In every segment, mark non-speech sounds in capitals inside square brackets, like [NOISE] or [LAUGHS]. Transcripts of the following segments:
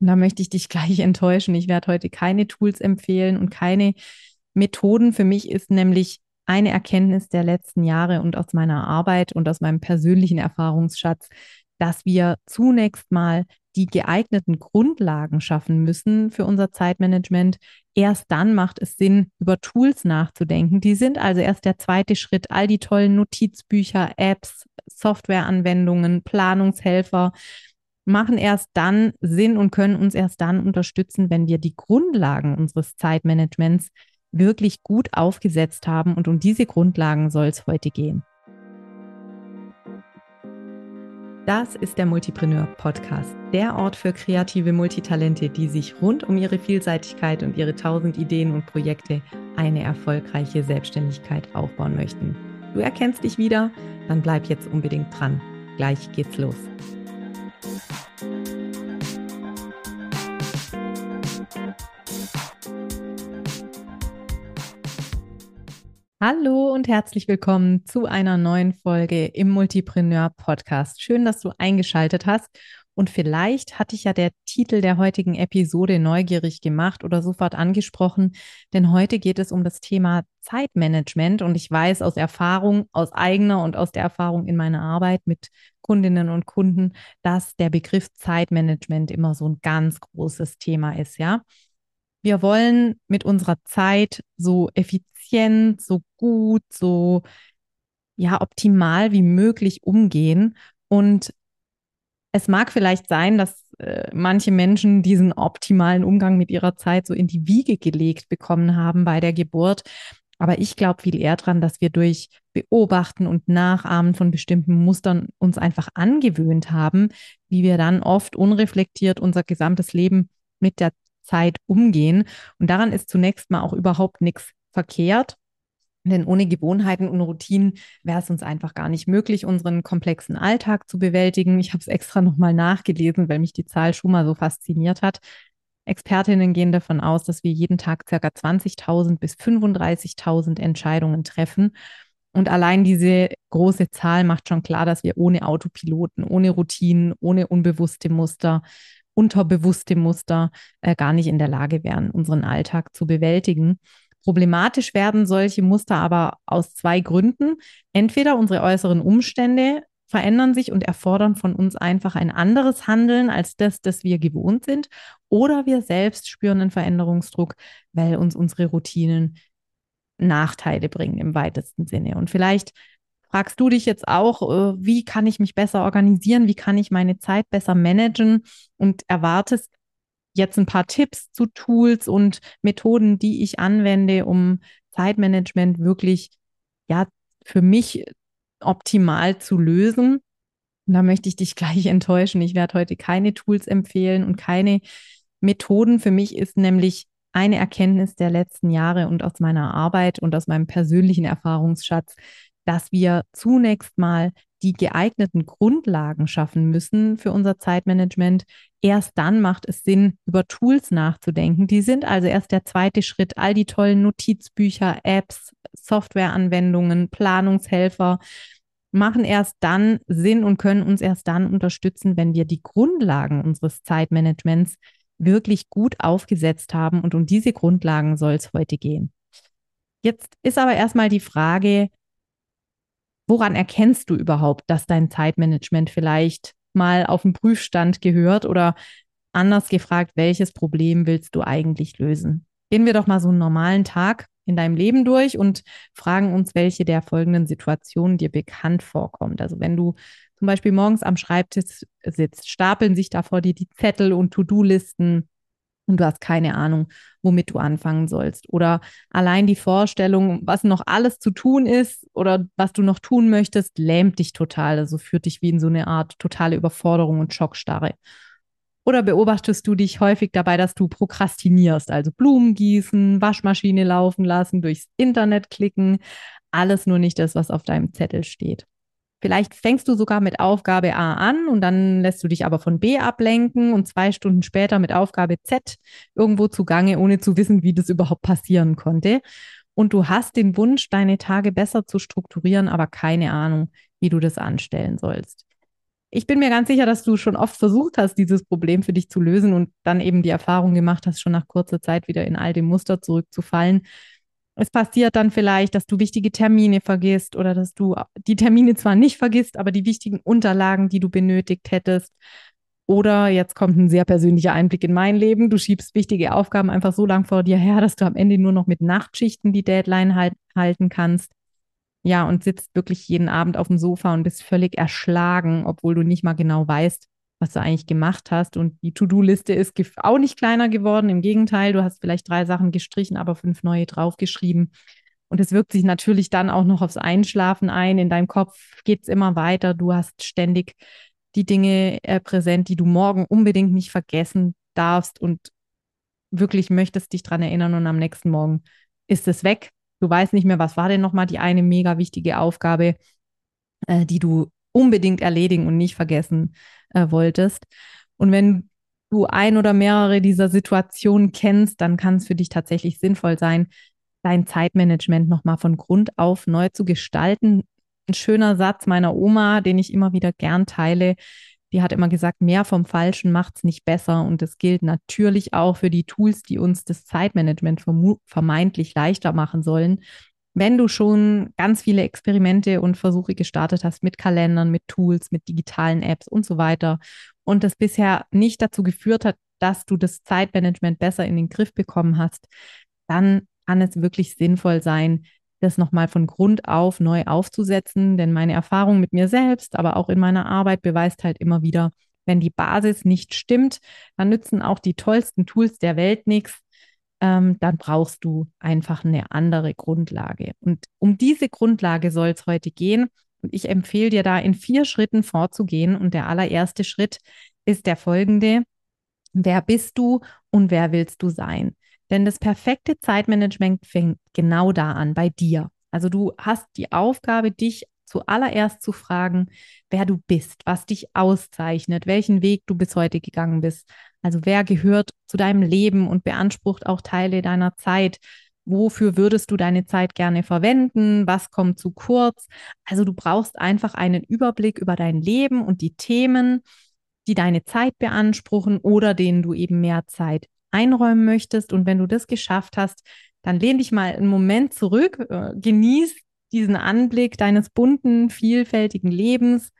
Und da möchte ich dich [LAUGHS] gleich enttäuschen. Ich werde heute keine Tools empfehlen und keine Methoden. Für mich ist nämlich eine Erkenntnis der letzten Jahre und aus meiner Arbeit und aus meinem persönlichen Erfahrungsschatz, dass wir zunächst mal die geeigneten Grundlagen schaffen müssen für unser Zeitmanagement. Erst dann macht es Sinn, über Tools nachzudenken. Die sind also erst der zweite Schritt. All die tollen Notizbücher, Apps, Softwareanwendungen, Planungshelfer machen erst dann Sinn und können uns erst dann unterstützen, wenn wir die Grundlagen unseres Zeitmanagements wirklich gut aufgesetzt haben. Und um diese Grundlagen soll es heute gehen. Das ist der Multipreneur Podcast, der Ort für kreative Multitalente, die sich rund um ihre Vielseitigkeit und ihre tausend Ideen und Projekte eine erfolgreiche Selbstständigkeit aufbauen möchten. Du erkennst dich wieder? Dann bleib jetzt unbedingt dran. Gleich geht's los. Hallo und herzlich willkommen zu einer neuen Folge im Multipreneur Podcast. Schön, dass du eingeschaltet hast. Und vielleicht hatte ich ja der Titel der heutigen Episode neugierig gemacht oder sofort angesprochen, denn heute geht es um das Thema Zeitmanagement. Und ich weiß aus Erfahrung, aus eigener und aus der Erfahrung in meiner Arbeit mit Kundinnen und Kunden, dass der Begriff Zeitmanagement immer so ein ganz großes Thema ist, ja. Wir wollen mit unserer Zeit so effizient, so gut, so ja, optimal wie möglich umgehen. Und es mag vielleicht sein, dass äh, manche Menschen diesen optimalen Umgang mit ihrer Zeit so in die Wiege gelegt bekommen haben bei der Geburt. Aber ich glaube viel eher daran, dass wir durch Beobachten und Nachahmen von bestimmten Mustern uns einfach angewöhnt haben, wie wir dann oft unreflektiert unser gesamtes Leben mit der Zeit umgehen. Und daran ist zunächst mal auch überhaupt nichts verkehrt. Denn ohne Gewohnheiten und Routinen wäre es uns einfach gar nicht möglich, unseren komplexen Alltag zu bewältigen. Ich habe es extra nochmal nachgelesen, weil mich die Zahl schon mal so fasziniert hat. Expertinnen gehen davon aus, dass wir jeden Tag ca. 20.000 bis 35.000 Entscheidungen treffen. Und allein diese große Zahl macht schon klar, dass wir ohne Autopiloten, ohne Routinen, ohne unbewusste Muster unterbewusste Muster äh, gar nicht in der Lage wären, unseren Alltag zu bewältigen. Problematisch werden solche Muster aber aus zwei Gründen. Entweder unsere äußeren Umstände verändern sich und erfordern von uns einfach ein anderes Handeln als das, das wir gewohnt sind, oder wir selbst spüren einen Veränderungsdruck, weil uns unsere Routinen Nachteile bringen im weitesten Sinne. Und vielleicht fragst du dich jetzt auch, äh, wie kann ich mich besser organisieren, wie kann ich meine Zeit besser managen und erwartest jetzt ein paar Tipps zu Tools und Methoden, die ich anwende, um Zeitmanagement wirklich ja für mich optimal zu lösen. Und da möchte ich dich [LAUGHS] gleich enttäuschen. Ich werde heute keine Tools empfehlen und keine Methoden. Für mich ist nämlich eine Erkenntnis der letzten Jahre und aus meiner Arbeit und aus meinem persönlichen Erfahrungsschatz, dass wir zunächst mal die geeigneten Grundlagen schaffen müssen für unser Zeitmanagement. Erst dann macht es Sinn, über Tools nachzudenken. Die sind also erst der zweite Schritt. All die tollen Notizbücher, Apps, Softwareanwendungen, Planungshelfer machen erst dann Sinn und können uns erst dann unterstützen, wenn wir die Grundlagen unseres Zeitmanagements wirklich gut aufgesetzt haben. Und um diese Grundlagen soll es heute gehen. Jetzt ist aber erstmal die Frage, woran erkennst du überhaupt, dass dein Zeitmanagement vielleicht mal auf den Prüfstand gehört oder anders gefragt, welches Problem willst du eigentlich lösen? Gehen wir doch mal so einen normalen Tag in deinem Leben durch und fragen uns, welche der folgenden Situationen dir bekannt vorkommt. Also wenn du zum Beispiel morgens am Schreibtisch sitzt, stapeln sich da vor dir die Zettel und To-Do-Listen und du hast keine Ahnung, womit du anfangen sollst. Oder allein die Vorstellung, was noch alles zu tun ist oder was du noch tun möchtest, lähmt dich total. Also führt dich wie in so eine Art totale Überforderung und Schockstarre. Oder beobachtest du dich häufig dabei, dass du prokrastinierst, also Blumen gießen, Waschmaschine laufen lassen, durchs Internet klicken, alles nur nicht das, was auf deinem Zettel steht. Vielleicht fängst du sogar mit Aufgabe A an und dann lässt du dich aber von B ablenken und zwei Stunden später mit Aufgabe Z irgendwo zugange, ohne zu wissen, wie das überhaupt passieren konnte. Und du hast den Wunsch, deine Tage besser zu strukturieren, aber keine Ahnung, wie du das anstellen sollst. ich bin mir ganz sicher, dass du schon oft versucht hast, dieses Problem für dich zu lösen und dann eben die Erfahrung gemacht hast, schon nach kurzer Zeit wieder in alte Muster zurückzufallen. Es passiert dann vielleicht, dass du wichtige Termine vergisst oder dass du die Termine zwar nicht vergisst, aber die wichtigen Unterlagen, die du benötigt hättest. Oder jetzt kommt ein sehr persönlicher Einblick in mein Leben. Du schiebst wichtige Aufgaben einfach so lang vor dir her, dass du am Ende nur noch mit Nachtschichten die Deadline halt, halten kannst. Ja, und sitzt wirklich jeden Abend auf dem Sofa und bist völlig erschlagen, obwohl du nicht mal genau weißt, was du eigentlich gemacht hast. Und die To-Do-Liste ist auch nicht kleiner geworden. Im Gegenteil, du hast vielleicht drei Sachen gestrichen, aber fünf neue draufgeschrieben. Und es wirkt sich natürlich dann auch noch aufs Einschlafen ein. In deinem Kopf geht es immer weiter. Du hast ständig die Dinge äh, präsent, die du morgen unbedingt nicht vergessen darfst und wirklich möchtest dich daran erinnern und am nächsten Morgen ist es weg. Du weißt nicht mehr, was war denn nochmal die eine mega wichtige Aufgabe, äh, die du unbedingt erledigen und nicht vergessen äh, wolltest. Und wenn du ein oder mehrere dieser Situationen kennst, dann kann es für dich tatsächlich sinnvoll sein, dein Zeitmanagement nochmal von Grund auf neu zu gestalten. Ein schöner Satz meiner Oma, den ich immer wieder gern teile, die hat immer gesagt, mehr vom Falschen macht es nicht besser. Und das gilt natürlich auch für die Tools, die uns das Zeitmanagement vermeintlich leichter machen sollen. Wenn du schon ganz viele Experimente und Versuche gestartet hast mit Kalendern, mit Tools, mit digitalen Apps und so weiter und das bisher nicht dazu geführt hat, dass du das Zeitmanagement besser in den Griff bekommen hast, dann kann es wirklich sinnvoll sein, das nochmal von Grund auf neu aufzusetzen. Denn meine Erfahrung mit mir selbst, aber auch in meiner Arbeit beweist halt immer wieder, wenn die Basis nicht stimmt, dann nützen auch die tollsten Tools der Welt nichts. Ähm, dann brauchst du einfach eine andere Grundlage. Und um diese Grundlage soll es heute gehen. Und ich empfehle dir da in vier Schritten vorzugehen. Und der allererste Schritt ist der folgende. Wer bist du und wer willst du sein? Denn das perfekte Zeitmanagement fängt genau da an, bei dir. Also du hast die Aufgabe, dich zuallererst zu fragen, wer du bist, was dich auszeichnet, welchen Weg du bis heute gegangen bist. Also wer gehört zu deinem Leben und beansprucht auch Teile deiner Zeit. Wofür würdest du deine Zeit gerne verwenden? Was kommt zu kurz? Also du brauchst einfach einen Überblick über dein Leben und die Themen, die deine Zeit beanspruchen oder denen du eben mehr Zeit einräumen möchtest. Und wenn du das geschafft hast, dann lehn dich mal einen Moment zurück, äh, genieß diesen Anblick deines bunten, vielfältigen Lebens.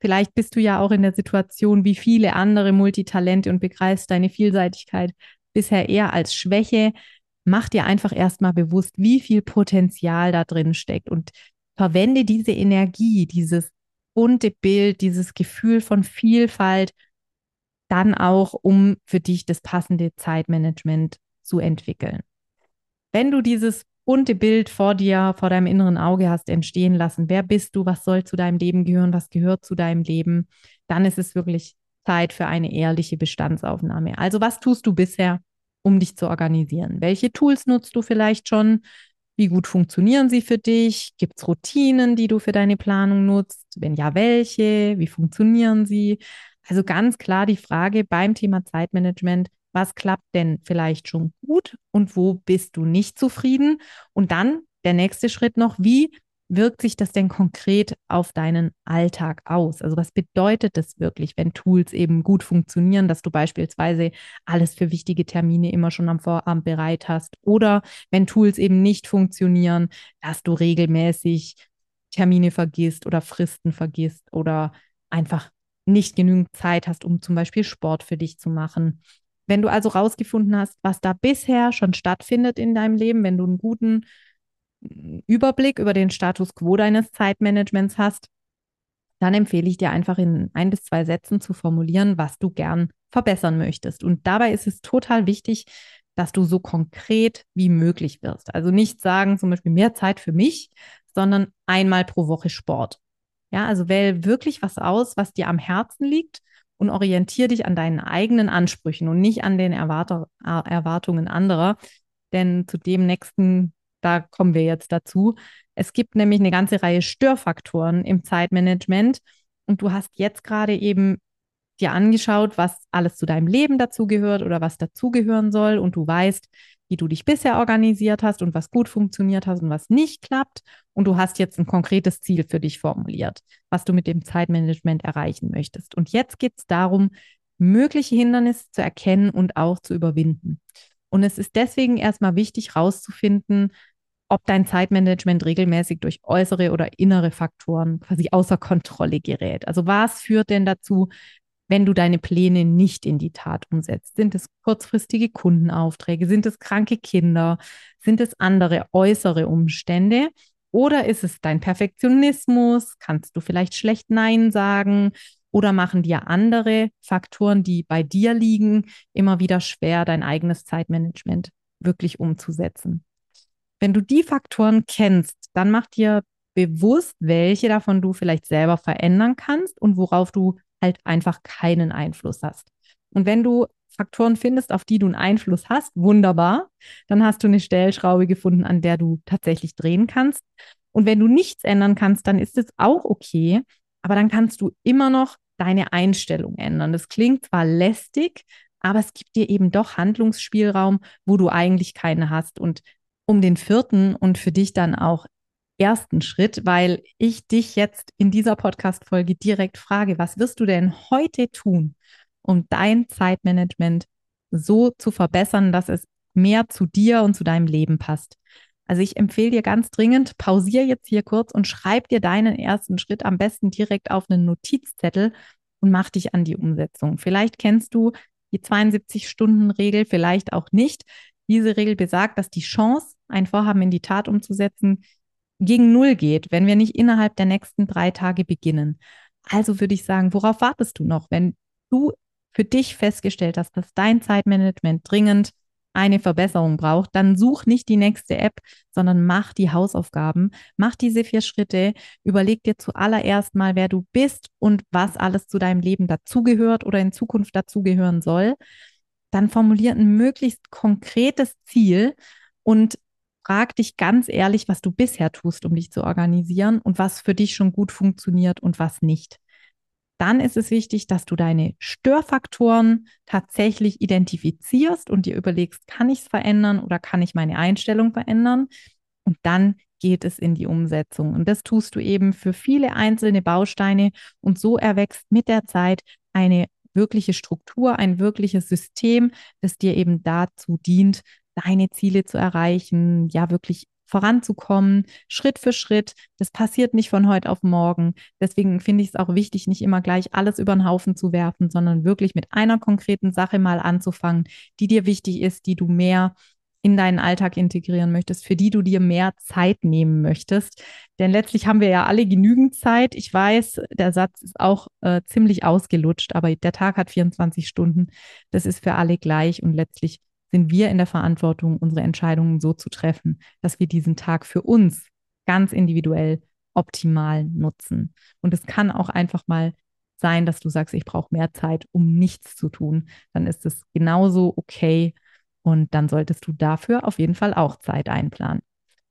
Vielleicht bist du ja auch in der Situation wie viele andere Multitalente und begreifst deine Vielseitigkeit bisher eher als Schwäche. Mach dir einfach erstmal bewusst, wie viel Potenzial da drin steckt und verwende diese Energie, dieses bunte Bild, dieses Gefühl von Vielfalt dann auch, um für dich das passende Zeitmanagement zu entwickeln. Wenn du dieses bunte Bild vor dir, vor deinem inneren Auge hast entstehen lassen, wer bist du, was soll zu deinem Leben gehören, was gehört zu deinem Leben, dann ist es wirklich Zeit für eine ehrliche Bestandsaufnahme. Also was tust du bisher, um dich zu organisieren? Welche Tools nutzt du vielleicht schon? Wie gut funktionieren sie für dich? Gibt es Routinen, die du für deine Planung nutzt? Wenn ja, welche? Wie funktionieren sie? Also ganz klar die Frage beim Thema Zeitmanagement, was klappt denn vielleicht schon gut und wo bist du nicht zufrieden? Und dann der nächste Schritt noch, wie wirkt sich das denn konkret auf deinen Alltag aus? Also was bedeutet das wirklich, wenn Tools eben gut funktionieren, dass du beispielsweise alles für wichtige Termine immer schon am Vorabend bereit hast oder wenn Tools eben nicht funktionieren, dass du regelmäßig Termine vergisst oder Fristen vergisst oder einfach nicht genügend Zeit hast, um zum Beispiel Sport für dich zu machen. Wenn du also rausgefunden hast, was da bisher schon stattfindet in deinem Leben, wenn du einen guten mm, Überblick über den Status quo deines Zeitmanagements hast, dann empfehle ich dir einfach in ein bis zwei Sätzen zu formulieren, was du gern verbessern möchtest. Und dabei ist es total wichtig, dass du so konkret wie möglich wirst. Also nicht sagen, zum Beispiel mehr Zeit für mich, sondern einmal pro Woche Sport ja, also wähl wirklich was aus, was dir am Herzen liegt und orientiere dich an deinen eigenen Ansprüchen und nicht an den Erwart Erwartungen anderer. Denn zu dem nächsten, da kommen wir jetzt dazu. Es gibt nämlich eine ganze Reihe Störfaktoren im Zeitmanagement und du hast jetzt gerade eben dir angeschaut, was alles zu deinem Leben dazugehört oder was dazugehören soll und du weißt, wie du dich bisher organisiert hast und was gut funktioniert hast und was nicht klappt. Und du hast jetzt ein konkretes Ziel für dich formuliert, was du mit dem Zeitmanagement erreichen möchtest. Und jetzt geht es darum, mögliche Hindernisse zu erkennen und auch zu überwinden. Und es ist deswegen erstmal wichtig herauszufinden, ob dein Zeitmanagement regelmäßig durch äußere oder innere Faktoren quasi außer Kontrolle gerät. Also was führt denn dazu, wenn du deine Pläne nicht in die Tat umsetzt? Sind es kurzfristige Kundenaufträge? Sind es kranke Kinder? Sind es andere äußere Umstände? Oder ist es dein Perfektionismus? Kannst du vielleicht schlecht Nein sagen? Oder machen dir andere Faktoren, die bei dir liegen, immer wieder schwer, dein eigenes Zeitmanagement wirklich umzusetzen? Wenn du die Faktoren kennst, dann mach dir bewusst, welche davon du vielleicht selber verändern kannst und worauf du halt einfach keinen Einfluss hast. Und wenn du Faktoren findest, auf die du einen Einfluss hast, wunderbar, dann hast du eine Stellschraube gefunden, an der du tatsächlich drehen kannst. Und wenn du nichts ändern kannst, dann ist es auch okay, aber dann kannst du immer noch deine Einstellung ändern. Das klingt zwar lästig, aber es gibt dir eben doch Handlungsspielraum, wo du eigentlich keine hast. Und um den vierten und für dich dann auch ersten Schritt, weil ich dich jetzt in dieser Podcast-Folge direkt frage, was wirst du denn heute tun, um dein Zeitmanagement so zu verbessern, dass es mehr zu dir und zu deinem Leben passt? Also ich empfehle dir ganz dringend, pausier jetzt hier kurz und schreib dir deinen ersten Schritt am besten direkt auf einen Notizzettel und mach dich an die Umsetzung. Vielleicht kennst du die 72-Stunden-Regel, vielleicht auch nicht. Diese Regel besagt, dass die Chance, ein Vorhaben in die Tat umzusetzen, gegen Null geht, wenn wir nicht innerhalb der nächsten drei Tage beginnen. Also würde ich sagen, worauf wartest du noch? Wenn du für dich festgestellt hast, dass dein Zeitmanagement dringend eine Verbesserung braucht, dann such nicht die nächste App, sondern mach die Hausaufgaben, mach diese vier Schritte, überleg dir zuallererst mal, wer du bist und was alles zu deinem Leben dazugehört oder in Zukunft dazugehören soll. Dann formulier ein möglichst konkretes Ziel und frag dich ganz ehrlich, was du bisher tust, um dich zu organisieren und was für dich schon gut funktioniert und was nicht. Dann ist es wichtig, dass du deine Störfaktoren tatsächlich identifizierst und dir überlegst, kann ich es verändern oder kann ich meine Einstellung verändern? Und dann geht es in die Umsetzung. Und das tust du eben für viele einzelne Bausteine und so erwächst mit der Zeit eine wirkliche Struktur, ein wirkliches System, das dir eben dazu dient, deine Ziele zu erreichen, ja wirklich voranzukommen, Schritt für Schritt. Das passiert nicht von heute auf morgen. Deswegen finde ich es auch wichtig, nicht immer gleich alles über den Haufen zu werfen, sondern wirklich mit einer konkreten Sache mal anzufangen, die dir wichtig ist, die du mehr in deinen Alltag integrieren möchtest, für die du dir mehr Zeit nehmen möchtest. Denn letztlich haben wir ja alle genügend Zeit. Ich weiß, der Satz ist auch äh, ziemlich ausgelutscht, aber der Tag hat 24 Stunden. Das ist für alle gleich und letztlich sind wir in der Verantwortung, unsere Entscheidungen so zu treffen, dass wir diesen Tag für uns ganz individuell optimal nutzen. Und es kann auch einfach mal sein, dass du sagst, ich brauche mehr Zeit, um nichts zu tun. Dann ist es genauso okay und dann solltest du dafür auf jeden Fall auch Zeit einplanen.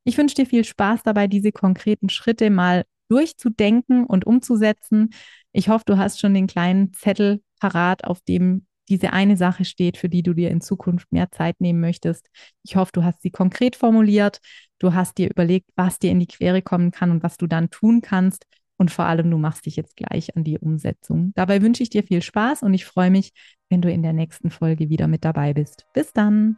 Ich wünsche dir viel Spaß dabei, diese konkreten Schritte mal durchzudenken und umzusetzen. Ich hoffe, du hast schon den kleinen Zettel parat, auf dem diese eine Sache steht, für die du dir in Zukunft mehr Zeit nehmen möchtest. Ich hoffe, du hast sie konkret formuliert. Du hast dir überlegt, was dir in die Quere kommen kann und was du dann tun kannst. Und vor allem, du machst dich jetzt gleich an die Umsetzung. Dabei wünsche ich dir viel Spaß und ich freue mich, wenn du in der nächsten Folge wieder mit dabei bist. Bis dann.